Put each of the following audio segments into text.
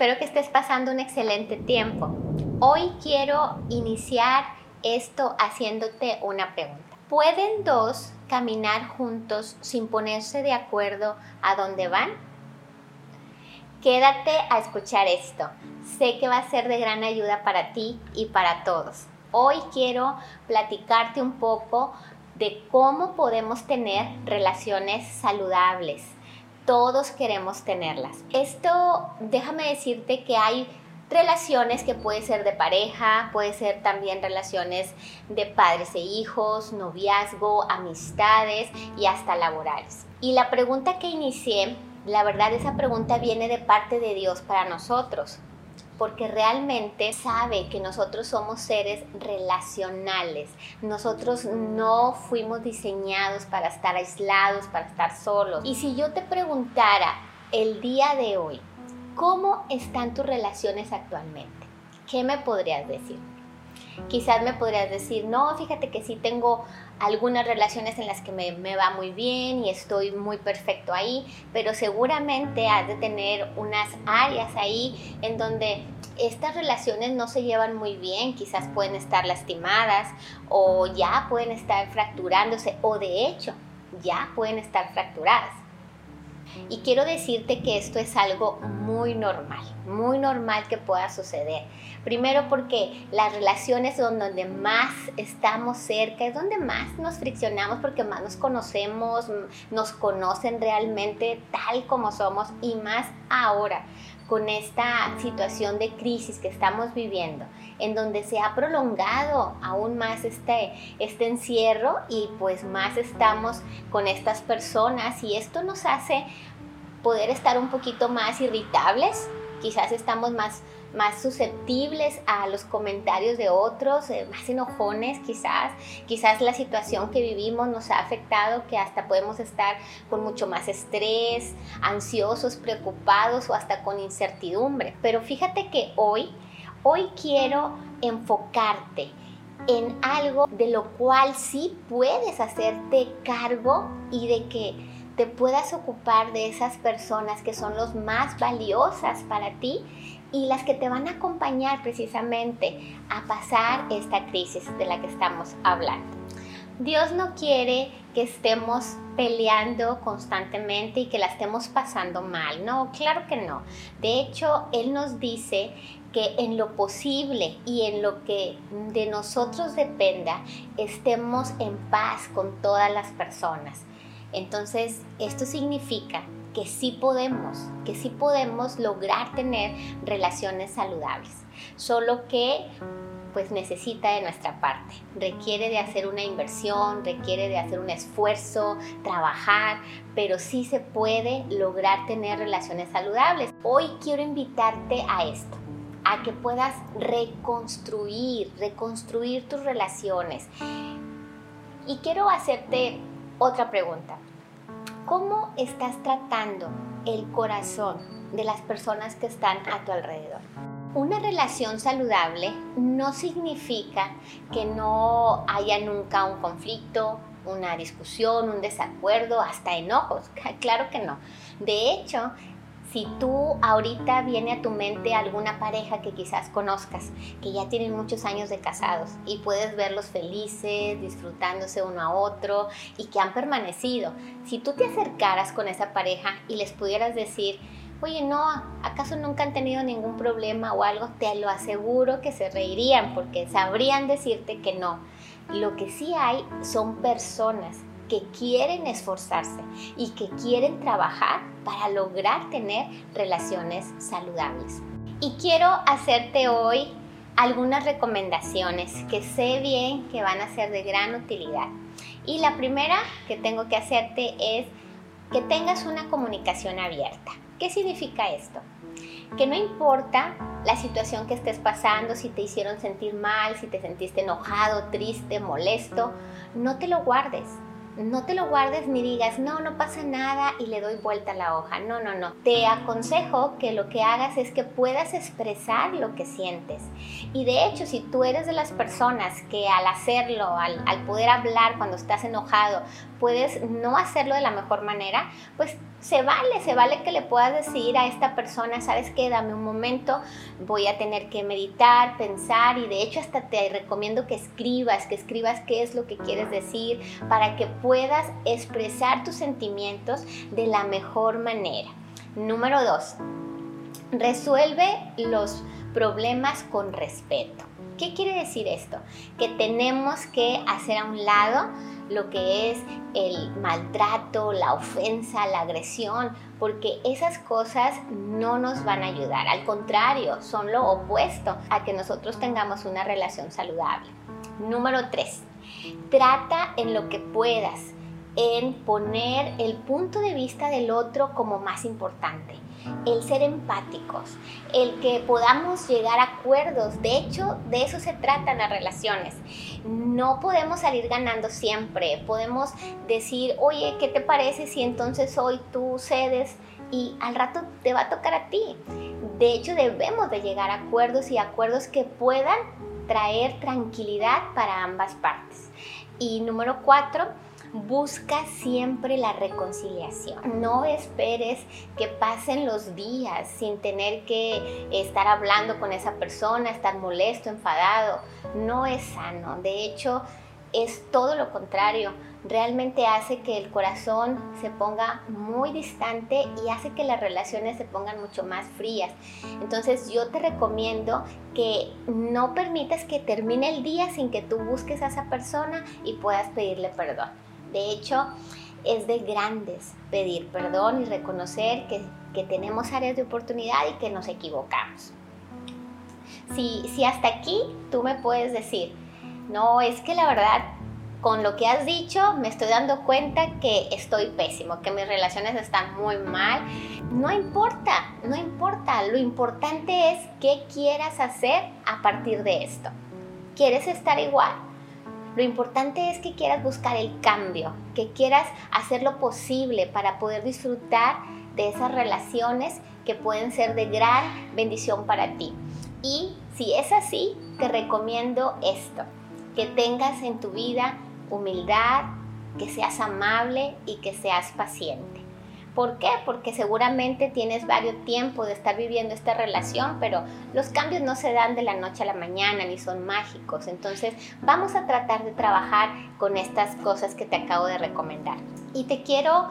Espero que estés pasando un excelente tiempo. Hoy quiero iniciar esto haciéndote una pregunta. ¿Pueden dos caminar juntos sin ponerse de acuerdo a dónde van? Quédate a escuchar esto. Sé que va a ser de gran ayuda para ti y para todos. Hoy quiero platicarte un poco de cómo podemos tener relaciones saludables. Todos queremos tenerlas. Esto, déjame decirte que hay relaciones que puede ser de pareja, puede ser también relaciones de padres e hijos, noviazgo, amistades y hasta laborales. Y la pregunta que inicié la verdad esa pregunta viene de parte de Dios para nosotros, porque realmente sabe que nosotros somos seres relacionales. Nosotros no fuimos diseñados para estar aislados, para estar solos. Y si yo te preguntara el día de hoy, ¿cómo están tus relaciones actualmente? ¿Qué me podrías decir? Quizás me podrías decir, no, fíjate que sí tengo algunas relaciones en las que me, va muy bien y estoy muy perfecto ahí, pero seguramente has de tener unas áreas ahí en donde estas relaciones no se llevan muy bien, quizás pueden estar lastimadas o ya pueden estar fracturándose o de hecho ya pueden estar fracturadas. Y quiero decirte que esto es algo muy normal, muy normal que pueda suceder. Primero porque las relaciones donde más estamos cerca, es donde más nos friccionamos porque más nos conocemos, nos conocen realmente tal como somos y más ahora con esta situación de crisis que estamos viviendo, en donde se ha prolongado aún más este, este encierro y pues más estamos con estas personas y esto nos hace poder estar un poquito más irritables, quizás estamos más más susceptibles a los comentarios de otros, eh, más enojones quizás. Quizás la situación que vivimos nos ha afectado que hasta podemos estar con mucho más estrés, ansiosos, preocupados o hasta con incertidumbre. Pero fíjate que hoy, hoy quiero enfocarte en algo de lo cual sí puedes hacerte cargo y de que te puedas ocupar de esas personas que son los más valiosas para ti y las que te van a acompañar precisamente a pasar esta crisis de la que estamos hablando. Dios no quiere que estemos peleando constantemente y que la estemos pasando mal. No, claro que no. De hecho, Él nos dice que en lo posible y en lo que de nosotros dependa, estemos en paz con todas las personas. Entonces, esto significa que sí podemos, que sí podemos lograr tener relaciones saludables, solo que pues necesita de nuestra parte, requiere de hacer una inversión, requiere de hacer un esfuerzo, trabajar, pero sí se puede lograr tener relaciones saludables. Hoy quiero invitarte a esto, a que puedas reconstruir, reconstruir tus relaciones. Y quiero hacerte otra pregunta. ¿Cómo estás tratando el corazón de las personas que están a tu alrededor? Una relación saludable no significa que no haya nunca un conflicto, una discusión, un desacuerdo, hasta enojos. Claro que no. De hecho, si tú ahorita viene a tu mente alguna pareja que quizás conozcas, que ya tienen muchos años de casados y puedes verlos felices, disfrutándose uno a otro y que han permanecido, si tú te acercaras con esa pareja y les pudieras decir, oye, no, ¿acaso nunca han tenido ningún problema o algo? Te lo aseguro que se reirían porque sabrían decirte que no. Lo que sí hay son personas que quieren esforzarse y que quieren trabajar para lograr tener relaciones saludables. Y quiero hacerte hoy algunas recomendaciones que sé bien que van a ser de gran utilidad. Y la primera que tengo que hacerte es que tengas una comunicación abierta. ¿Qué significa esto? Que no importa la situación que estés pasando, si te hicieron sentir mal, si te sentiste enojado, triste, molesto, no te lo guardes no te lo guardes ni digas, no, no pasa nada y le doy vuelta a la hoja. No, no, no. Te aconsejo que lo que hagas es que puedas expresar lo que sientes. Y de hecho, si tú eres de las personas que al hacerlo, al, poder hablar cuando estás enojado, puedes no hacerlo de la mejor manera, pues se vale, se vale que le puedas decir a esta persona, sabes qué, dame un momento, voy a tener que meditar, pensar y de hecho hasta te recomiendo que escribas, que escribas qué es lo que quieres decir para que puedas expresar tus sentimientos de la mejor manera. Número dos, resuelve los problemas con respeto. ¿Qué quiere decir esto? Que tenemos que hacer a un lado lo que es el maltrato, la ofensa, la agresión, porque esas cosas no nos van a ayudar. Al contrario, son lo opuesto a que nosotros tengamos una relación saludable. Número 3. Trata en lo que puedas en poner el punto de vista del otro como más importante el ser empáticos, el que podamos llegar a acuerdos. De hecho, de eso se tratan las relaciones. No podemos salir ganando siempre. Podemos decir, oye, ¿qué te parece si entonces hoy tú cedes y al rato te va a tocar a ti? De hecho, debemos de llegar a acuerdos y acuerdos que puedan traer tranquilidad para ambas partes. Y número cuatro, busca siempre la reconciliación. No esperes que pasen los días sin tener que estar hablando con esa persona, estar molesto, enfadado. No es sano. De hecho, es todo lo contrario. Realmente hace que el corazón se ponga muy distante y hace que las relaciones se pongan mucho más frías. Entonces yo te recomiendo que no permitas que termine el día sin que tú busques a esa persona y puedas pedirle perdón. De hecho, es de grandes pedir perdón y reconocer que, tenemos áreas de oportunidad y que nos equivocamos. Si, si hasta aquí tú me puedes decir, no, es que la verdad, con lo que has dicho, me estoy dando cuenta que estoy pésimo, que mis relaciones están muy mal. No importa, no importa. Lo importante es qué quieras hacer a partir de esto. ¿Quieres estar igual? Lo importante es que quieras buscar el cambio, que quieras hacer lo posible para poder disfrutar de esas relaciones que pueden ser de gran bendición para ti. Y si es así, te recomiendo esto, que tengas en tu vida humildad, que seas amable y que seas paciente. ¿Por qué? Porque seguramente tienes varios tiempos de estar viviendo esta relación, pero los cambios no se dan de la noche a la mañana ni son mágicos. Entonces vamos a tratar de trabajar con estas cosas que te acabo de recomendar. Y te quiero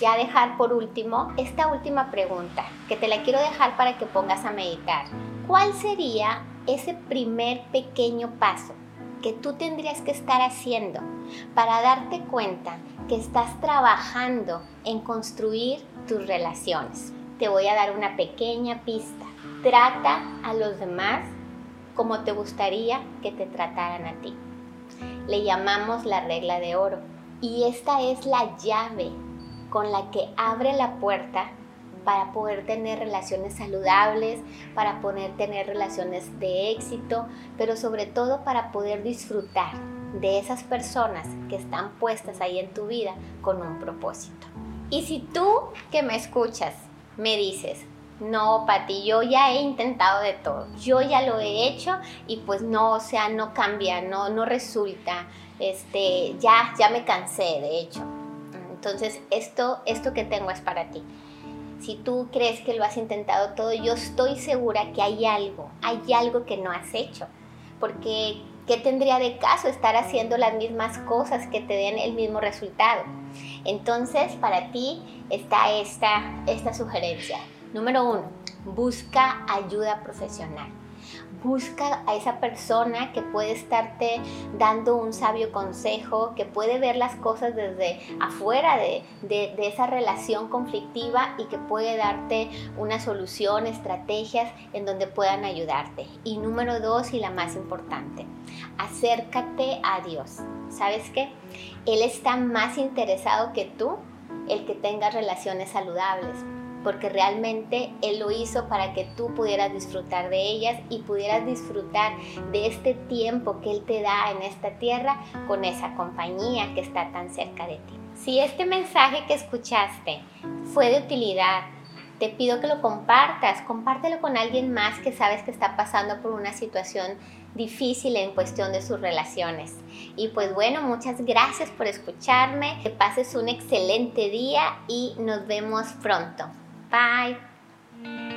ya dejar por último esta última pregunta, que te la quiero dejar para que pongas a meditar. ¿Cuál sería ese primer pequeño paso que tú tendrías que estar haciendo para darte cuenta estás trabajando en construir tus relaciones. Te voy a dar una pequeña pista. Trata a los demás como te gustaría que te trataran a ti. Le llamamos la regla de oro y esta es la llave con la que abre la puerta para poder tener relaciones saludables, para poder tener relaciones de éxito, pero sobre todo para poder disfrutar de esas personas que están puestas ahí en tu vida con un propósito. Y si tú que me escuchas me dices, no, Pati, yo ya he intentado de todo, yo ya lo he hecho y pues no, o sea, no cambia, no, no resulta, este, ya, ya me cansé, de hecho. Entonces, esto, esto que tengo es para ti. Si tú crees que lo has intentado todo, yo estoy segura que hay algo, hay algo que no has hecho, porque ¿qué tendría de caso estar haciendo las mismas cosas que te den el mismo resultado? Entonces, para ti está esta, esta sugerencia. Número uno, busca ayuda profesional. Busca a esa persona que puede estarte dando un sabio consejo, que puede ver las cosas desde afuera de, esa relación conflictiva y que puede darte una solución, estrategias en donde puedan ayudarte. Y número dos, y la más importante, acércate a Dios. ¿Sabes qué? Él está más interesado que tú el que tengas relaciones saludables porque realmente Él lo hizo para que tú pudieras disfrutar de ellas y pudieras disfrutar de este tiempo que Él te da en esta tierra con esa compañía que está tan cerca de ti. Si este mensaje que escuchaste fue de utilidad, te pido que lo compartas, compártelo con alguien más que sabes que está pasando por una situación difícil en cuestión de sus relaciones. Y pues bueno, muchas gracias por escucharme, que pases un excelente día y nos vemos pronto. 拜。嗯